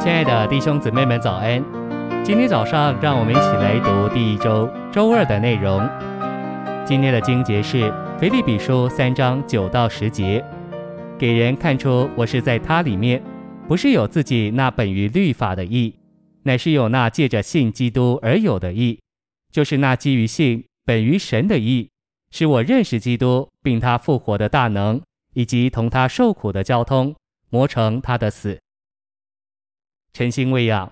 亲爱的弟兄姊妹们，早安！今天早上，让我们一起来读第一周周二的内容。今天的经节是腓立比书三章九到十节，给人看出我是在他里面，不是有自己那本于律法的义，乃是有那借着信基督而有的义，就是那基于信本于神的义，使我认识基督，并他复活的大能，以及同他受苦的交通，磨成他的死。晨星喂养，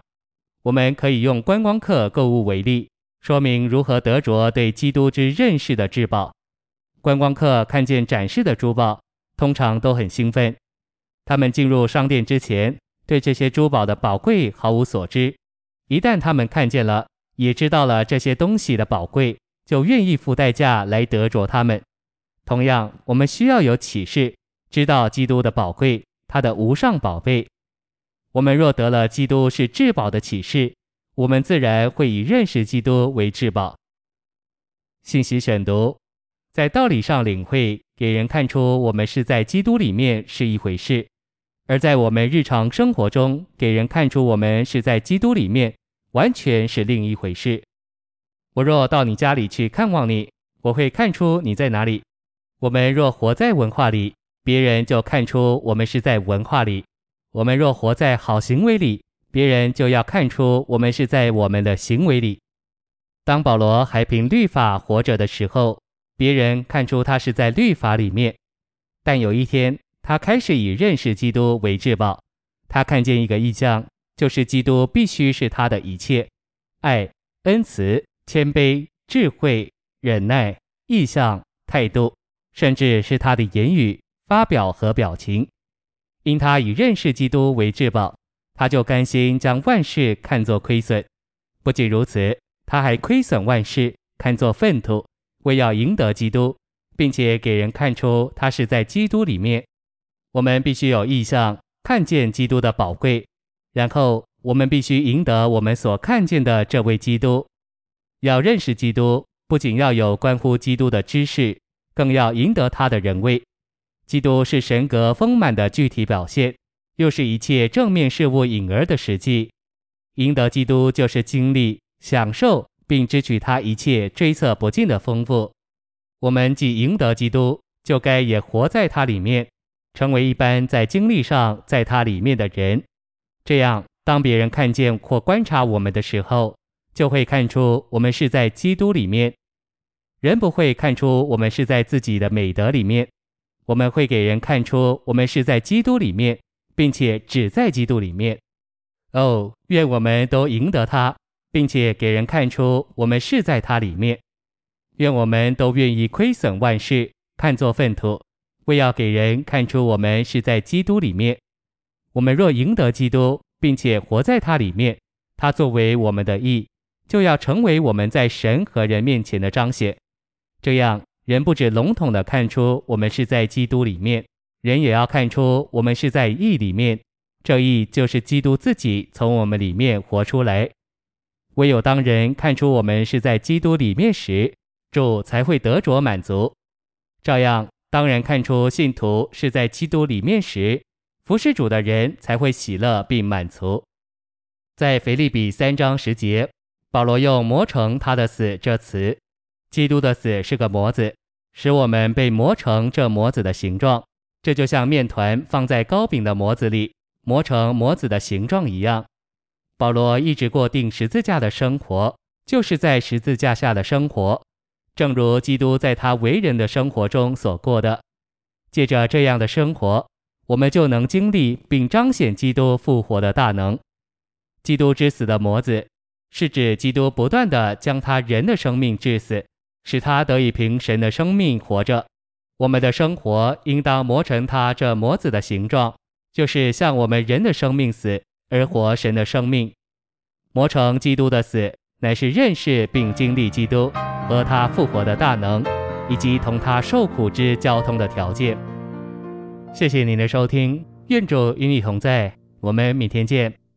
我们可以用观光客购物为例，说明如何得着对基督之认识的至宝。观光客看见展示的珠宝，通常都很兴奋。他们进入商店之前，对这些珠宝的宝贵毫无所知。一旦他们看见了，也知道了这些东西的宝贵，就愿意付代价来得着它们。同样，我们需要有启示，知道基督的宝贵，他的无上宝贝。我们若得了基督是至宝的启示，我们自然会以认识基督为至宝。信息选读，在道理上领会，给人看出我们是在基督里面是一回事；而在我们日常生活中，给人看出我们是在基督里面，完全是另一回事。我若到你家里去看望你，我会看出你在哪里。我们若活在文化里，别人就看出我们是在文化里。我们若活在好行为里，别人就要看出我们是在我们的行为里。当保罗还凭律法活着的时候，别人看出他是在律法里面。但有一天，他开始以认识基督为至宝。他看见一个异象，就是基督必须是他的一切：爱、恩慈、谦卑、智慧、忍耐、意象、态度，甚至是他的言语、发表和表情。因他以认识基督为至宝，他就甘心将万事看作亏损。不仅如此，他还亏损万事，看作粪土，为要赢得基督，并且给人看出他是在基督里面。我们必须有意向，看见基督的宝贵，然后我们必须赢得我们所看见的这位基督。要认识基督，不仅要有关乎基督的知识，更要赢得他的人位。基督是神格丰满的具体表现，又是一切正面事物影儿的实际。赢得基督就是经历、享受并支取他一切追测不尽的丰富。我们既赢得基督，就该也活在他里面，成为一般在经历上在他里面的人。这样，当别人看见或观察我们的时候，就会看出我们是在基督里面。人不会看出我们是在自己的美德里面。我们会给人看出我们是在基督里面，并且只在基督里面。哦，愿我们都赢得他，并且给人看出我们是在他里面。愿我们都愿意亏损万事，看作粪土，为要给人看出我们是在基督里面。我们若赢得基督，并且活在他里面，他作为我们的义，就要成为我们在神和人面前的彰显。这样。人不止笼统地看出我们是在基督里面，人也要看出我们是在义里面。这义就是基督自己从我们里面活出来。唯有当人看出我们是在基督里面时，主才会得着满足。照样，当人看出信徒是在基督里面时，服侍主的人才会喜乐并满足。在腓立比三章十节，保罗用“磨成他的死”这词。基督的死是个模子，使我们被磨成这模子的形状。这就像面团放在糕饼的模子里，磨成模子的形状一样。保罗一直过定十字架的生活，就是在十字架下的生活，正如基督在他为人的生活中所过的。借着这样的生活，我们就能经历并彰显基督复活的大能。基督之死的模子，是指基督不断地将他人的生命致死。使他得以凭神的生命活着，我们的生活应当磨成他这模子的形状，就是像我们人的生命死而活神的生命。磨成基督的死，乃是认识并经历基督和他复活的大能，以及同他受苦之交通的条件。谢谢您的收听，愿主与你同在，我们明天见。